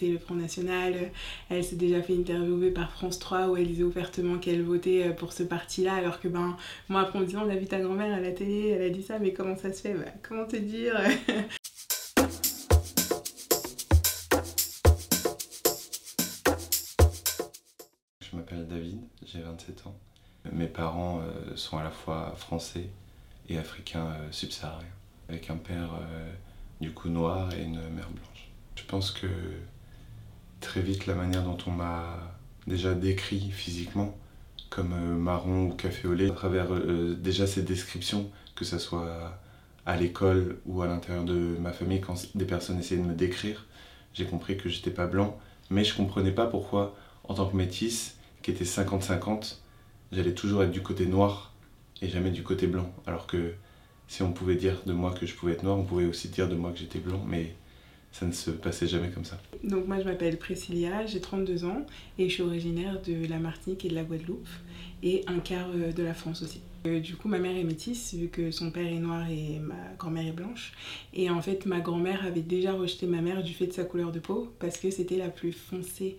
le Front National. Elle s'est déjà fait interviewer par France 3 où elle disait ouvertement qu'elle votait euh, pour ce parti-là, alors que ben, moi, après, on me disait, on a vu ta grand-mère à la télé, elle a dit ça, mais comment ça se fait? Bah, Comment te dire? Je m'appelle David, j'ai 27 ans. Mes parents euh, sont à la fois français et africains euh, subsahariens, avec un père du coup noir et une mère blanche. Je pense que très vite la manière dont on m'a déjà décrit physiquement comme euh, marron ou café au lait, à travers euh, déjà ces descriptions, que ce soit à l'école ou à l'intérieur de ma famille, quand des personnes essayaient de me décrire, j'ai compris que j'étais pas blanc, mais je comprenais pas pourquoi, en tant que métisse, qui était 50-50, j'allais toujours être du côté noir et jamais du côté blanc, alors que si on pouvait dire de moi que je pouvais être noir, on pouvait aussi dire de moi que j'étais blanc, mais ça ne se passait jamais comme ça. Donc moi je m'appelle Priscilla, j'ai 32 ans et je suis originaire de la Martinique et de la Guadeloupe et un quart euh, de la France aussi. Euh, du coup ma mère est métisse vu que son père est noir et ma grand-mère est blanche. Et en fait ma grand-mère avait déjà rejeté ma mère du fait de sa couleur de peau parce que c'était la plus foncée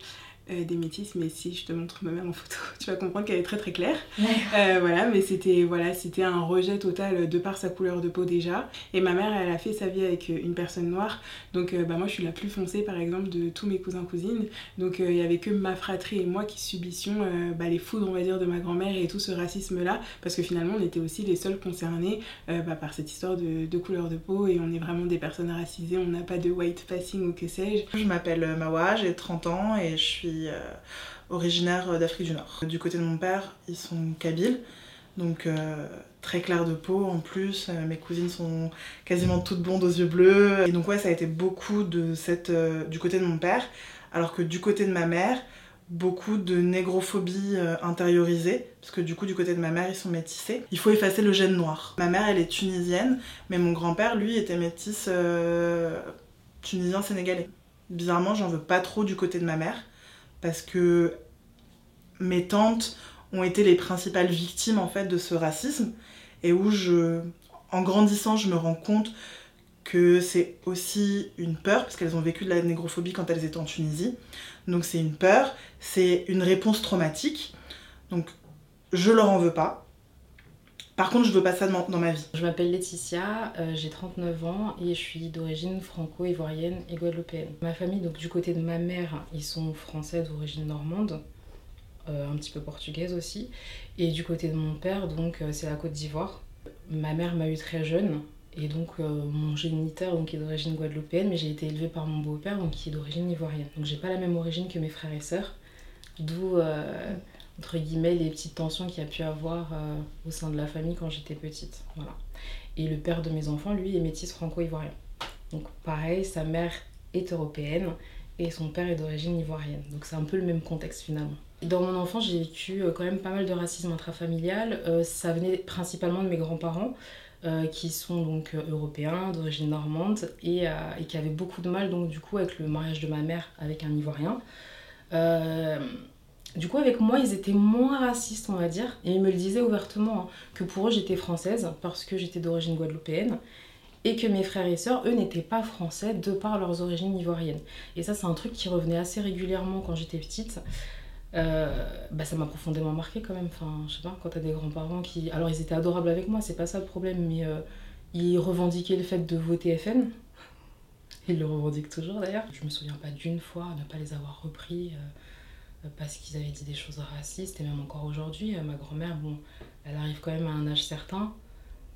euh, des métis, mais si je te montre ma mère en photo, tu vas comprendre qu'elle est très très claire. Euh, voilà, mais c'était voilà, c'était un rejet total de par sa couleur de peau déjà. Et ma mère, elle a fait sa vie avec une personne noire, donc euh, bah, moi je suis la plus foncée par exemple de tous mes cousins cousines. Donc il y avait que ma fratrie et moi qui subissions bah, les foudres on va dire de ma grand-mère et tout ce racisme là, parce que finalement on était aussi les seuls concernés bah, par cette histoire de, de, couleur de peau et on est vraiment des personnes racisées, on n'a pas de white passing ou que sais-je. Je m'appelle Mawa, j'ai 30 ans et je suis euh, originaire d'Afrique du Nord. Du côté de mon père, ils sont kabyles, donc euh, très clair de peau en plus. Euh, mes cousines sont quasiment toutes blondes aux yeux bleus. Et donc ouais, ça a été beaucoup de cette, du côté de mon père, alors que du côté de ma mère, beaucoup de négrophobie intériorisée, parce que du coup du côté de ma mère ils sont métissés. Il faut effacer le gène noir. Ma mère elle est tunisienne, mais mon grand-père lui était métis tunisien-sénégalais. Bizarrement j'en veux pas trop du côté de ma mère, parce que mes tantes ont été les principales victimes en fait de ce racisme et où je en grandissant je me rends compte que c'est aussi une peur parce qu'elles ont vécu de la négrophobie quand elles étaient en Tunisie. Donc c'est une peur c'est une réponse traumatique. Donc je leur en veux pas par contre, je veux pas ça dans ma vie. Je m'appelle Laetitia, euh, j'ai 39 ans et je suis d'origine franco-ivoirienne et guadeloupéenne. Ma famille, donc du côté de ma mère, ils sont français d'origine normande, euh, un petit peu portugaise aussi. Et du côté de mon père, donc euh, c'est la Côte d'Ivoire. Ma mère m'a eu très jeune et donc mon géniteur donc, est d'origine guadeloupéenne, mais j'ai été élevée par mon beau-père donc qui est d'origine ivoirienne. Donc j'ai pas la même origine que mes frères et sœurs, d'où entre guillemets, les petites tensions qu'il y a pu avoir euh, au sein de la famille quand j'étais petite. Voilà. Et le père de mes enfants, lui, est métis franco-ivoirien. Donc pareil, sa mère est européenne et son père est d'origine ivoirienne. Donc c'est un peu le même contexte finalement. Dans mon enfance, j'ai vécu euh, quand même pas mal de racisme intrafamilial. Euh, ça venait principalement de mes grands-parents. qui sont donc européens d'origine normande et, et, qui avaient beaucoup de mal donc du coup avec le mariage de ma mère avec un ivoirien du coup, avec moi, ils étaient moins racistes, on va dire. Et ils me le disaient ouvertement, hein, que pour eux, j'étais française, parce que j'étais d'origine guadeloupéenne. Et que mes frères et sœurs, eux, n'étaient pas français de par leurs origines ivoiriennes. Et ça, c'est un truc qui revenait assez régulièrement quand j'étais petite. Euh, bah, ça m'a profondément marqué quand même. Enfin, je sais pas, quand t'as des grands-parents qui. Alors, ils étaient adorables avec moi, c'est pas ça le problème, mais euh, ils revendiquaient le fait de voter FN. Ils le revendiquent toujours d'ailleurs. Je me souviens pas d'une fois ne pas les avoir repris. Euh, parce qu'ils avaient dit des choses racistes, et même encore aujourd'hui, euh, ma grand-mère, bon, elle arrive quand même à un âge certain.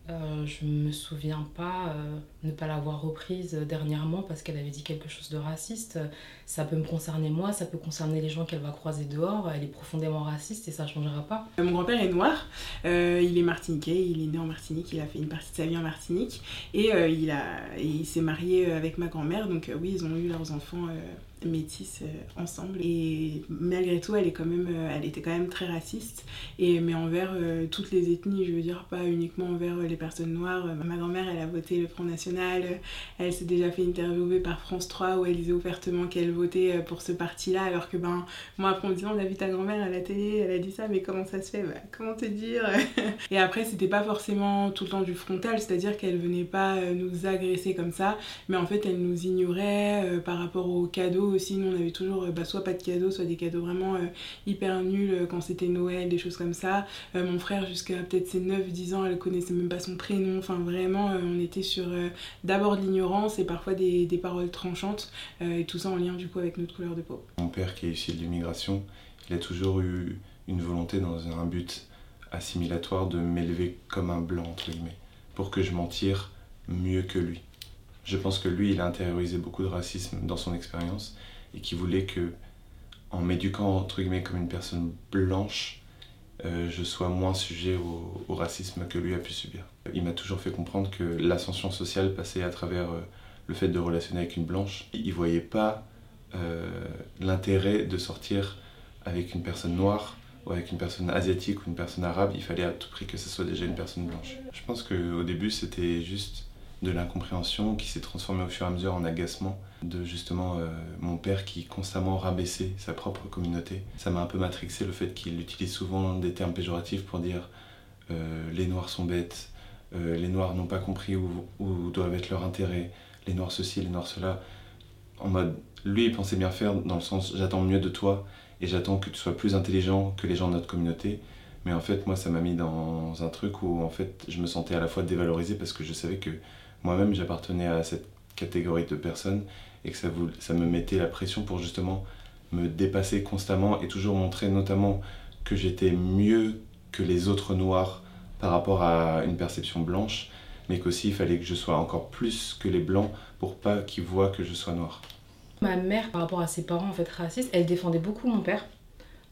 Euh, je me souviens pas euh, ne pas l'avoir reprise dernièrement parce qu'elle avait dit quelque chose de raciste. Ça peut me concerner moi, ça peut concerner les gens qu'elle va croiser dehors. Elle est profondément raciste et ça changera pas. Mon grand-père est noir, il est martiniquais, il est né en Martinique, il a fait une partie de sa vie en Martinique et il, a, il s'est marié avec ma grand-mère. Donc oui, ils ont eu leurs enfants métis euh, ensemble. Et malgré tout elle est quand même euh, elle était quand même très raciste. Et mais envers euh, toutes les ethnies je veux dire pas uniquement envers les personnes noires. Ma grand-mère elle a voté le Front National. Elle s'est déjà fait interviewer par France 3 où elle disait ouvertement qu'elle votait pour ce parti là alors que ben moi après on disait on a vu ta grand-mère à la télé elle a dit ça mais comment ça se fait? Bah, comment te dire? Et après c'était pas forcément tout le temps du frontal c'est à dire qu'elle venait pas nous agresser comme ça. Mais en fait elle nous ignorait par rapport aux cadeaux aussi. Nous, on avait toujours bah, soit pas de cadeaux, soit des cadeaux vraiment hyper nuls quand c'était Noël, des choses comme ça. mon frère, jusqu'à peut-être ses 9-10 ans, elle connaissait même pas son prénom. Enfin, vraiment, on était sur d'abord de l'ignorance et parfois des, des paroles tranchantes. et tout ça en lien du coup avec notre couleur de peau. Mon père, qui est issu de l'immigration, il a toujours eu une volonté dans un but assimilatoire de m'élever comme un blanc, entre guillemets, pour que je m'en tire mieux que lui. Je pense que lui, il a intériorisé beaucoup de racisme dans son expérience et qu'il voulait que, en m'éduquant, entre guillemets, comme une personne blanche, euh, je sois moins sujet au, racisme que lui a pu subir. Il m'a toujours fait comprendre que l'ascension sociale passait à travers euh, le fait de relationner avec une blanche. Il voyait pas euh, l'intérêt de sortir avec une personne noire ou avec une personne asiatique ou une personne arabe, il fallait à tout prix que ce soit déjà une personne blanche. Je pense qu'au début, c'était juste de l'incompréhension qui s'est transformée au fur et à mesure en agacement de justement euh, mon père qui constamment rabaissait sa propre communauté. Ça m'a un peu matrixé le fait qu'il utilise souvent des termes péjoratifs pour dire euh, les noirs sont bêtes, euh, les noirs n'ont pas compris où, où, doivent être leurs intérêts, les noirs ceci, les noirs cela. En mode, lui il pensait bien faire dans le sens j'attends mieux de toi et j'attends que tu sois plus intelligent que les gens de notre communauté. Mais en fait, moi, ça m'a mis dans un truc où en fait, je me sentais à la fois dévalorisé parce que je savais que moi-même, j'appartenais à cette catégorie de personnes et que ça, ça me mettait la pression pour justement me dépasser constamment et toujours montrer notamment que j'étais mieux que les autres noirs par rapport à une perception blanche, mais qu'aussi il fallait que je sois encore plus que les blancs pour pas qu'ils voient que je sois noir. Ma mère, par rapport à ses parents en fait racistes, elle défendait beaucoup mon père.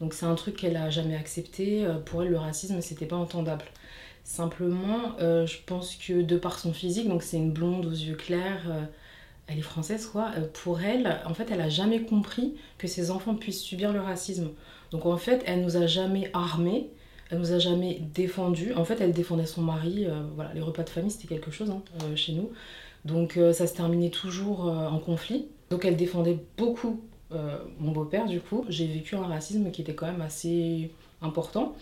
Donc c'est un truc qu'elle a jamais accepté. Euh, pour elle, le racisme, c'était pas entendable. Simplement, euh, je pense que de par son physique, donc c'est une blonde aux yeux clairs, euh, elle est française quoi, pour elle, en fait, elle a jamais compris que ses enfants puissent subir le racisme. Donc en fait, elle nous a jamais armés, elle nous a jamais défendus. En fait, elle défendait son mari. voilà, les repas de famille, c'était quelque chose hein, chez nous. Donc ça se terminait toujours en conflit. Donc elle défendait beaucoup euh, mon beau-père du coup. J'ai vécu un racisme qui était quand même assez important.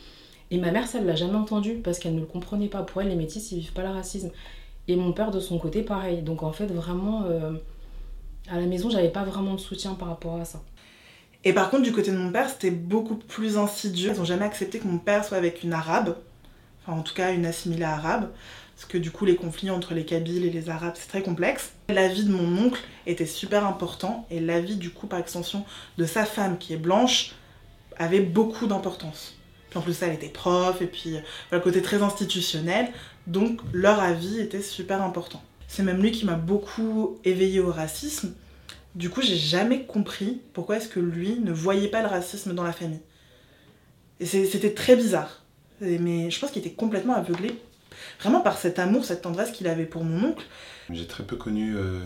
Et ma mère, ça, elle l'a jamais entendu parce qu'elle ne le comprenait pas. Pour elle, les métis, ils vivent pas le racisme. Et mon père, de son côté, pareil. Donc en fait, vraiment, euh, à la maison, j'avais pas vraiment de soutien par rapport à ça. Et par contre, du côté de mon père, c'était beaucoup plus insidieux. Ils ont jamais accepté que mon père soit avec une arabe, enfin en tout cas une assimilée arabe parce que du coup les conflits entre les Kabyles et les Arabes c'est très complexe. L'avis de mon oncle était super important et l'avis du coup par extension de sa femme qui est blanche avait beaucoup d'importance. En plus elle était prof et puis le côté très institutionnel, donc leur avis était super important. C'est même lui qui m'a beaucoup éveillé au racisme. Du coup, j'ai jamais compris pourquoi est-ce que lui ne voyait pas le racisme dans la famille. Et c'était très bizarre. Mais je pense qu'il était complètement aveuglé vraiment par cet amour, cette tendresse qu'il avait pour mon oncle. J'ai très peu connu euh,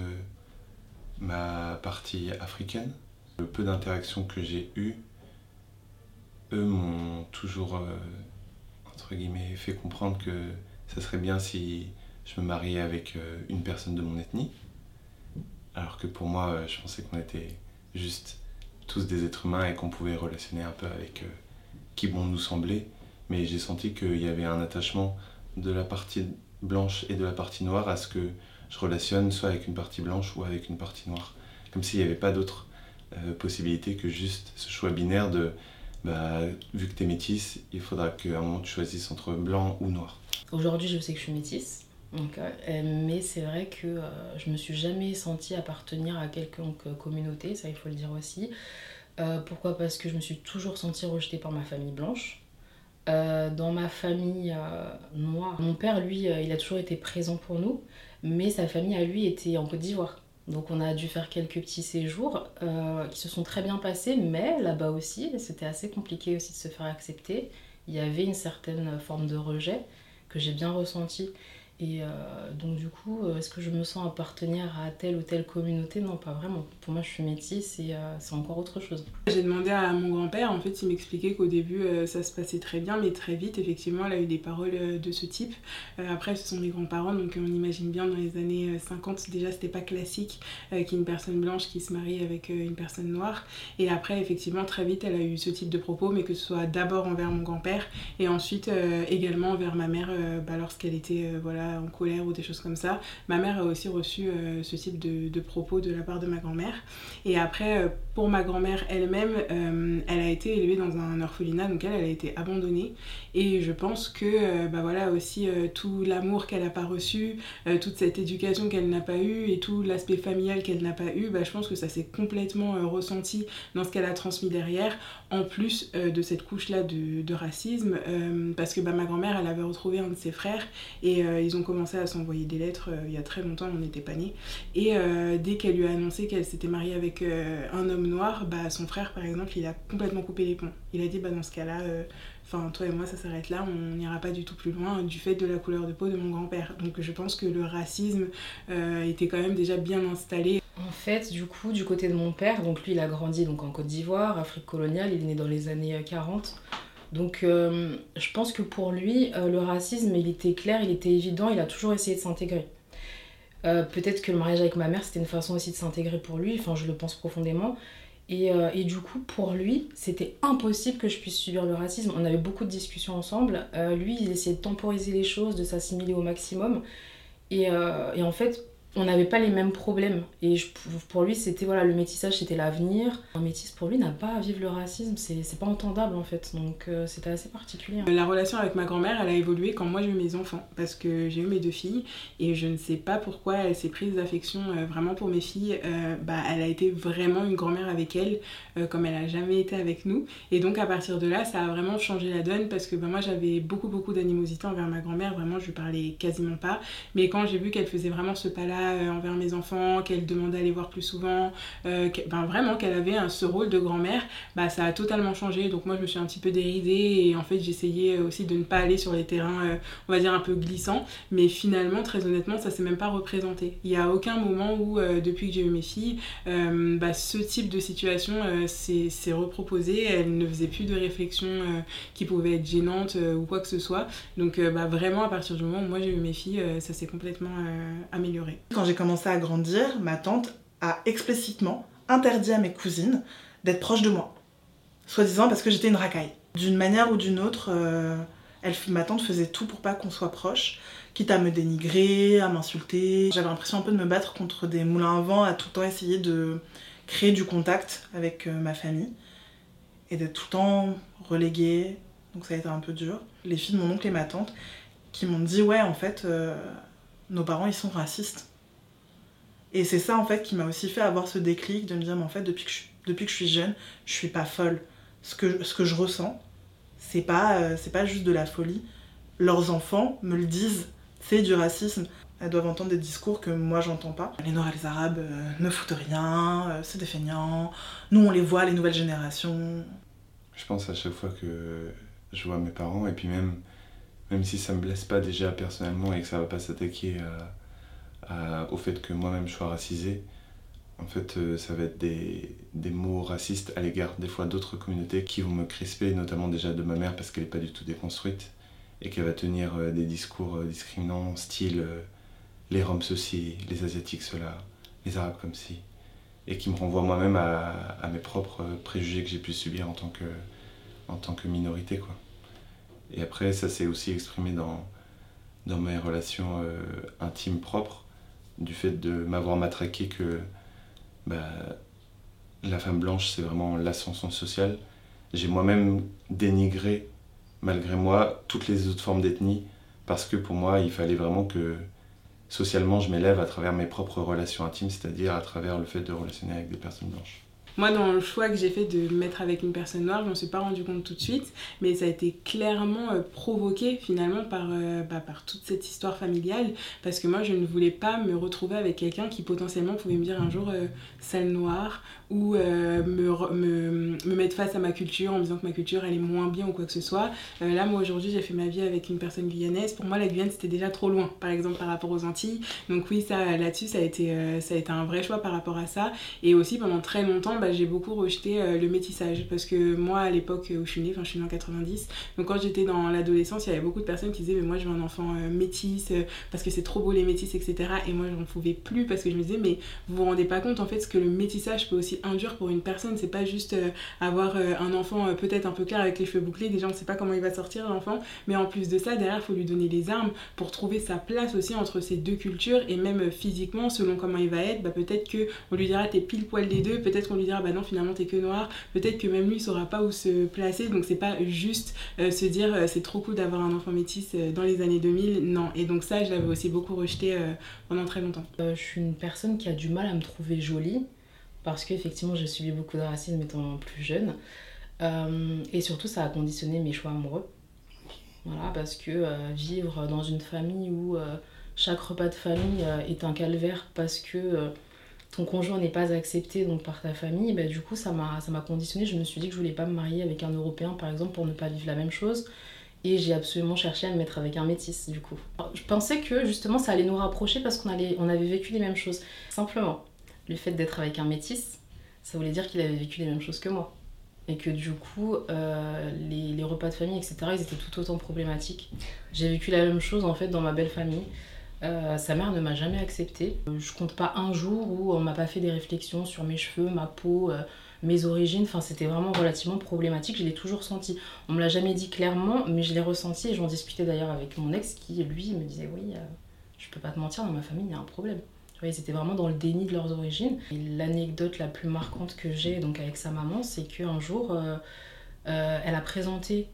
ma partie africaine. Le peu d'interactions que j'ai eues, eux m'ont toujours, euh, entre guillemets, fait comprendre que ça serait bien si je me mariais avec euh, une personne de mon ethnie. Alors que pour moi, je pensais qu'on était juste tous des êtres humains et qu'on pouvait relationner un peu avec qui bon nous semblait. Mais j'ai senti qu'il y avait un attachement de la partie blanche et de la partie noire à ce que je relationne soit avec une partie blanche ou avec une partie noire. Comme s'il n'y avait pas d'autre euh, possibilité que juste ce choix binaire de bah, vu que tu es métisse, il faudra qu'à un moment tu choisisses entre blanc ou noir. Aujourd'hui, je sais que je suis métisse, donc, euh, mais c'est vrai que euh, je me suis jamais sentie appartenir à quelconque communauté, ça il faut le dire aussi. pourquoi? Parce que je me suis toujours sentie rejetée par ma famille blanche. Euh, dans ma famille euh, noire, mon père, lui, euh, il a toujours été présent pour nous, mais sa famille à lui était en Côte d'Ivoire. Donc on a dû faire quelques petits séjours qui se sont très bien passés, mais là-bas aussi, c'était assez compliqué aussi de se faire accepter. Il y avait une certaine forme de rejet que j'ai bien ressenti. Et euh, donc du coup, euh, est-ce que je me sens appartenir à telle ou telle communauté? Non, pas vraiment. Pour moi, je suis métisse et euh, c'est encore autre chose. J'ai demandé à mon grand-père, en fait, il m'expliquait qu'au début, ça se passait très bien, mais très vite, effectivement, il a eu des paroles de ce type. après, ce sont mes grands-parents, donc on imagine bien dans les années 50, déjà, c'était pas classique qu'il y ait une personne blanche qui se marie avec une personne noire. Et après, effectivement, très vite, elle a eu ce type de propos, mais que ce soit d'abord envers mon grand-père et ensuite également envers ma mère bah, lorsqu'elle était, voilà, en colère ou des choses comme ça. Ma mère a aussi reçu ce type de, propos de la part de ma grand-mère. Et après, pour ma grand-mère elle-même, elle a été élevée dans un orphelinat, donc elle, a été abandonnée. Et je pense que, bah voilà, aussi tout l'amour qu'elle n'a pas reçu, toute cette éducation qu'elle n'a pas eue et tout l'aspect familial qu'elle n'a pas eu, bah, je pense que ça s'est complètement ressenti dans ce qu'elle a transmis derrière, en plus de cette couche-là de, racisme, parce que bah, ma grand-mère, elle avait retrouvé un de ses frères et euh, ils ont commencé à s'envoyer des lettres euh, il y a très longtemps, on n'était pas nés. Et euh, dès qu'elle lui a annoncé qu'elle s'était mariée avec un homme noir, bah, son frère, par exemple, il a complètement coupé les ponts. Il a dit, bah, dans ce cas-là, enfin, toi et moi, ça s'arrête là, on n'ira pas du tout plus loin du fait de la couleur de peau de mon grand-père. Donc je pense que le racisme était quand même déjà bien installé. En fait, du coup, du côté de mon père, donc lui, il a grandi donc en Côte d'Ivoire, Afrique coloniale, il est né dans les années 40. Donc euh, je pense que pour lui, euh, le racisme, il était clair, il était évident, il a toujours essayé de s'intégrer. Euh, peut-être que le mariage avec ma mère, c'était une façon aussi de s'intégrer pour lui, enfin je le pense profondément. Et, et du coup, pour lui, c'était impossible que je puisse subir le racisme. On avait beaucoup de discussions ensemble. lui, il essayait de temporiser les choses, de s'assimiler au maximum. Et, et en fait, on n'avait pas les mêmes problèmes. Et pour lui, c'était voilà, le métissage, c'était l'avenir. Un métis, pour lui, n'a pas à vivre le racisme. C'est pas entendable, en fait. Donc, euh, c'était assez particulier. La relation avec ma grand-mère, elle a évolué quand moi j'ai eu mes enfants. Parce que j'ai eu mes deux filles. Et je ne sais pas pourquoi elle s'est prise d'affection euh, vraiment pour mes filles. Euh, bah, elle a été vraiment une grand-mère avec elles, comme elle a jamais été avec nous. Et donc, à partir de là, ça a vraiment changé la donne. Parce que bah, moi, j'avais beaucoup, beaucoup d'animosité envers ma grand-mère. Vraiment, je lui parlais quasiment pas. Mais quand j'ai vu qu'elle faisait vraiment ce pas-là, euh, envers mes enfants, qu'elle demandait à les voir plus souvent, euh, ben vraiment qu'elle avait ce rôle de grand-mère, bah, ça a totalement changé. Donc moi je me suis un petit peu déridée et en fait j'essayais aussi de ne pas aller sur les terrains, euh, on va dire un peu glissants. Mais finalement, très honnêtement, ça s'est même pas représenté. Il n'y a aucun moment où, depuis que j'ai eu mes filles, bah, ce type de situation s'est reproposé. Elle ne faisait plus de réflexion qui pouvait être gênante ou quoi que ce soit. Donc bah, vraiment, à partir du moment où moi j'ai eu mes filles, ça s'est complètement amélioré quand j'ai commencé à grandir, ma tante a explicitement interdit à mes cousines d'être proches de moi. Soi-disant parce que j'étais une racaille. D'une manière ou d'une autre, euh, ma tante faisait tout pour pas qu'on soit proches, quitte à me dénigrer, à m'insulter. J'avais l'impression un peu de me battre contre des moulins à vent, à tout le temps essayer de créer du contact avec euh, ma famille et d'être tout le temps reléguée. Donc ça a été un peu dur. Les filles de mon oncle et ma tante qui m'ont dit ouais en fait euh, nos parents ils sont racistes et c'est ça en fait qui m'a aussi fait avoir ce déclic de me dire mais en fait depuis que je, depuis que je suis jeune, je suis pas folle. Ce que, ce que je ressens, c'est pas, euh, pas juste de la folie. Leurs enfants me le disent, c'est du racisme. Elles doivent entendre des discours que moi j'entends pas. Les Noirs et les Arabes euh, ne foutent rien, euh, c'est des feignants. Nous on les voit, les nouvelles générations. Je pense à chaque fois que je vois mes parents et puis même, même si ça me blesse pas déjà personnellement et que ça va pas s'attaquer à au fait que moi-même je sois racisé, en fait, euh, ça va être des, des mots racistes à l'égard des fois d'autres communautés qui vont me crisper, notamment déjà de ma mère parce qu'elle n'est pas du tout déconstruite et qu'elle va tenir euh, des discours euh, discriminants, style les Roms ceci, les Asiatiques cela, les Arabes comme ci, et qui me renvoie moi-même à, mes propres préjugés que j'ai pu subir en tant que, en tant que minorité. Quoi. Et après, ça s'est aussi exprimé dans, dans mes relations intimes propres du fait de m'avoir matraqué que bah, la femme blanche, c'est vraiment l'ascension sociale. J'ai moi-même dénigré, malgré moi, toutes les autres formes d'ethnie, parce que pour moi, il fallait vraiment que socialement, je m'élève à travers mes propres relations intimes, c'est-à-dire à travers le fait de relationner avec des personnes blanches. Moi, dans le choix que j'ai fait de me mettre avec une personne noire, je m'en suis pas rendu compte tout de suite, mais ça a été clairement euh, provoqué finalement par, euh, bah, par toute cette histoire familiale, parce que moi, je ne voulais pas me retrouver avec quelqu'un qui potentiellement pouvait me dire un jour euh, sale noire ou me, me, me, mettre face à ma culture en me disant que ma culture elle est moins bien ou quoi que ce soit. là, moi aujourd'hui, j'ai fait ma vie avec une personne guyanaise. Pour moi, la Guyane c'était déjà trop loin, par exemple par rapport aux Antilles. Donc oui, ça là-dessus, ça a été ça a été un vrai choix par rapport à ça. Et aussi pendant très longtemps, bah, bah, j'ai beaucoup rejeté euh, le métissage. Parce que moi, à l'époque où je suis née, enfin je suis née en 90, donc quand j'étais dans l'adolescence, il y avait beaucoup de personnes qui disaient Mais moi, je veux un enfant euh, métisse, euh, parce que c'est trop beau les métisses, etc. Et moi, j'en pouvais plus parce que je me disais Mais vous vous rendez pas compte en fait ce que le métissage peut aussi induire pour une personne. C'est pas juste avoir un enfant peut-être un peu clair avec les cheveux bouclés, déjà on sait pas comment il va sortir l'enfant, mais en plus de ça, derrière, faut lui donner les armes pour trouver sa place aussi entre ces deux cultures et même physiquement, selon comment il va être, bah, peut-être que on lui dira t'es pile poil des deux, peut-être qu'on lui dira bah non finalement t'es que noir, peut-être que même lui il saura pas où se placer, donc c'est pas juste euh, se dire euh, c'est trop cool d'avoir un enfant métis euh, dans les années 2000, non. Et donc ça je l'avais aussi beaucoup rejeté pendant très longtemps. je suis une personne qui a du mal à me trouver jolie parce qu'effectivement j'ai subi beaucoup de racisme étant plus jeune et surtout ça a conditionné mes choix amoureux. Voilà, parce que vivre dans une famille où chaque repas de famille est un calvaire parce que ton conjoint n'est pas accepté donc par ta famille, bah, du coup ça m'a ça conditionné. Je me suis dit que je voulais pas me marier avec un Européen par exemple pour ne pas vivre la même chose. Et j'ai absolument cherché à me mettre avec un métis du coup. Je pensais que justement ça allait nous rapprocher parce qu'on on avait vécu les mêmes choses. Simplement, le fait d'être avec un métis, ça voulait dire qu'il avait vécu les mêmes choses que moi. Et que du coup, euh, les, les, repas de famille, etc., ils étaient tout autant problématiques. J'ai vécu la même chose en fait dans ma belle famille. Euh, sa mère ne m'a jamais acceptée. Euh, je compte pas un jour où on m'a pas fait des réflexions sur mes cheveux, ma peau, euh, mes origines. Enfin, c'était vraiment relativement problématique. Je l'ai toujours senti. On me l'a jamais dit clairement, mais je l'ai ressenti et j'en discutais d'ailleurs avec mon ex qui, lui, me disait Oui, je peux pas te mentir, dans ma famille, il y a un problème. Ils étaient vraiment dans le déni de leurs origines. L'anecdote la plus marquante que j'ai donc avec sa maman, c'est qu'un jour, elle a présenté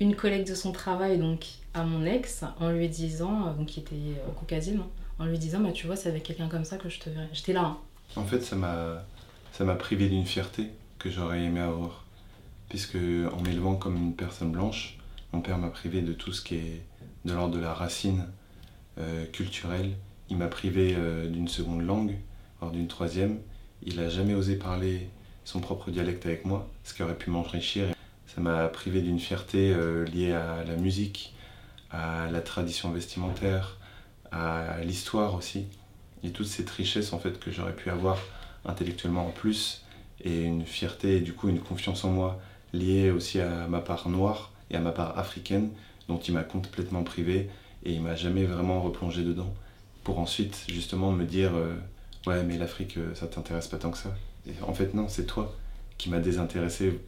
une collègue de son travail donc à mon ex en lui disant, euh, donc qui était euh, caucasienne, hein, en lui disant bah tu vois c'est avec quelqu'un comme ça que je te. J'étais là. Hein. En fait ça m'a ça m'a privé d'une fierté que j'aurais aimé avoir puisque en m'élevant comme une personne blanche, mon père m'a privé de tout ce qui est de l'ordre de la racine euh, culturelle. Il m'a privé d'une seconde langue, voire d'une troisième. Il n'a jamais osé parler son propre dialecte avec moi, ce qui aurait pu m'enrichir ça m'a privé d'une fierté euh, liée à la musique, à la tradition vestimentaire, à l'histoire aussi. Et toutes ces richesses en fait que j'aurais pu avoir intellectuellement en plus et une fierté et du coup une confiance en moi liée aussi à ma part noire et à ma part africaine dont il m'a complètement privé et il m'a jamais vraiment replongé dedans pour ensuite justement me dire euh, ouais mais l'Afrique euh, ça t'intéresse pas tant que ça en fait non c'est toi qui m'a désintéressé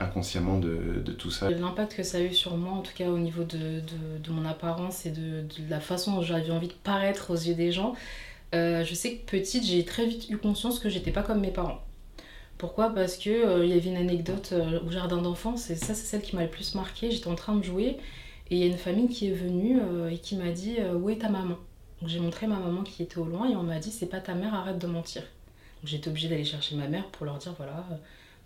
inconsciemment de, tout ça. L'impact que ça a eu sur moi, en tout cas au niveau de mon apparence et de, la façon dont j'avais envie de paraître aux yeux des gens, euh, je sais que petite, j'ai très vite eu conscience que j'étais pas comme mes parents. Pourquoi? Parce que euh, il y avait une anecdote euh, au jardin d'enfance, et ça c'est celle qui m'a le plus marqué. J'étais en train de jouer et il y a une famille qui est venue et qui m'a dit Où est ta maman? Donc j'ai montré ma maman qui était au loin et on m'a dit C'est pas ta mère, arrête de mentir. Donc j'étais obligée d'aller chercher ma mère pour leur dire Voilà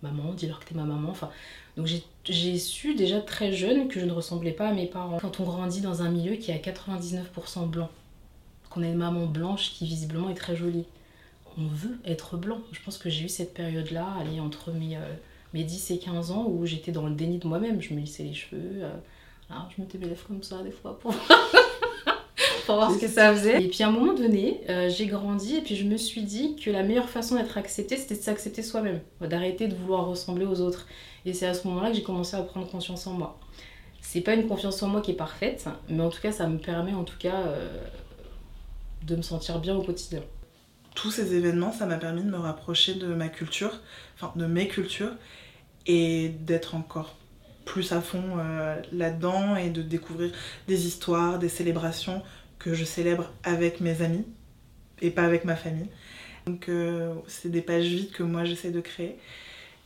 maman, dis-leur que t'es ma maman. Enfin, donc j'ai su déjà très jeune que je ne ressemblais pas à mes parents. Quand on grandit dans un milieu qui est à 99% blanc, qu'on a une maman blanche qui visiblement est très jolie, on veut être blanc. Je pense que j'ai eu cette période-là, aller entre mes, euh, mes 10 et 15 ans, où j'étais dans le déni de moi-même. Je me lissais les cheveux, euh, je mettais mes lèvres comme ça des fois pour... pour voir ce que ça faisait. Et puis à un moment donné, euh, j'ai grandi et puis je me suis dit que la meilleure façon d'être acceptée, c'était de s'accepter soi-même, d'arrêter de vouloir ressembler aux autres. Et c'est à ce moment-là que j'ai commencé à prendre confiance en moi. C'est pas une confiance en moi qui est parfaite, mais en tout cas, ça me permet en tout cas euh, de me sentir bien au quotidien. Tous ces événements, ça m'a permis de me rapprocher de ma culture, enfin de mes cultures, et d'être encore plus à fond euh, là-dedans et de découvrir des histoires, des célébrations que je célèbre avec mes amis et pas avec ma famille. Donc euh, c'est des pages vides que moi j'essaie de créer.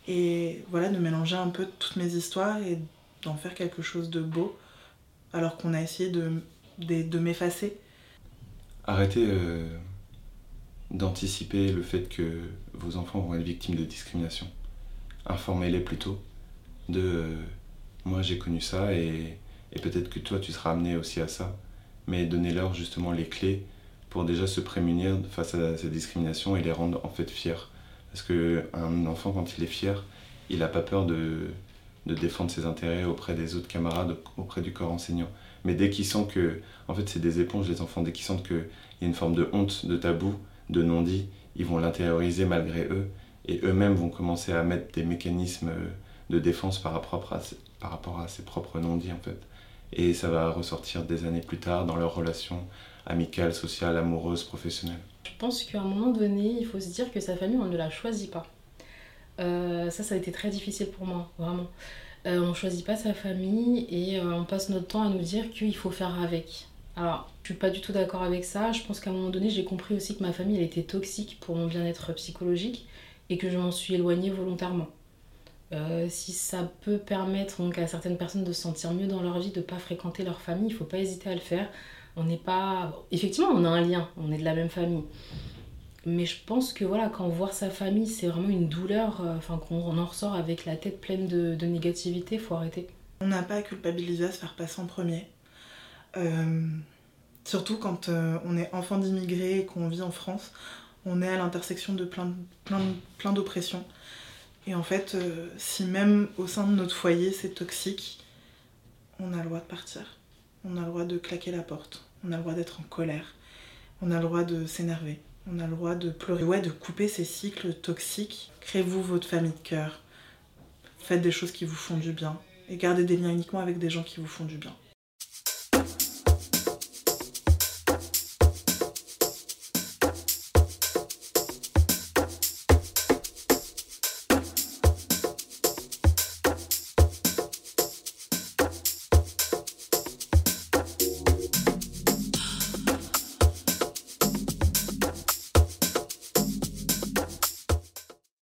Et voilà, de mélanger un peu toutes mes histoires et d'en faire quelque chose de beau, alors qu'on a essayé de, de, m'effacer. Arrêtez euh, d'anticiper le fait que vos enfants vont être victimes de discrimination. Informez-les plutôt de euh, moi j'ai connu ça et, et peut-être que toi tu seras amené aussi à ça mais donnez-leur justement les clés pour déjà se prémunir face à cette discrimination et les rendre en fait fiers. Parce qu'un enfant, quand il est fier, il n'a pas peur de, de, défendre ses intérêts auprès des autres camarades, auprès du corps enseignant. Mais dès qu'ils sentent que, en fait, c'est des éponges, les enfants, dès qu'ils sentent qu'il y a une forme de honte, de tabou, de non-dit, ils vont l'intérioriser malgré eux et eux-mêmes vont commencer à mettre des mécanismes de défense par rapport à, par rapport à ses propres non-dits en fait. Et ça va ressortir des années plus tard dans leurs relations amicales, sociales, amoureuses, professionnelles. Je pense qu'à un moment donné, il faut se dire que sa famille, on ne la choisit pas. Euh, ça, ça a été très difficile pour moi, vraiment. Euh, on ne choisit pas sa famille et euh, on passe notre temps à nous dire qu'il faut faire avec. Alors, je suis pas du tout d'accord avec ça. Je pense qu'à un moment donné, j'ai compris aussi que ma famille, elle était toxique pour mon bien-être psychologique et que je m'en suis éloignée volontairement. Euh, si ça peut permettre donc, à certaines personnes de se sentir mieux dans leur vie, de ne pas fréquenter leur famille, il ne faut pas hésiter à le faire. On n'est pas. Effectivement, on a un lien, on est de la même famille. Mais je pense que voilà, quand voir sa famille, c'est vraiment une douleur, euh, enfin qu'on en ressort avec la tête pleine de, de négativité, faut arrêter. On n'a pas à culpabiliser à se faire passer en premier. Euh, surtout quand on est enfant d'immigrés et qu'on vit en France, on est à l'intersection de plein, plein, plein d'oppressions. Et en fait, euh, si même au sein de notre foyer c'est toxique, on a le droit de partir. On a le droit de claquer la porte. On a le droit d'être en colère. On a le droit de s'énerver. On a le droit de pleurer. Ouais, de couper ces cycles toxiques. Créez-vous votre famille de cœur. Faites des choses qui vous font du bien. Et gardez des liens uniquement avec des gens qui vous font du bien.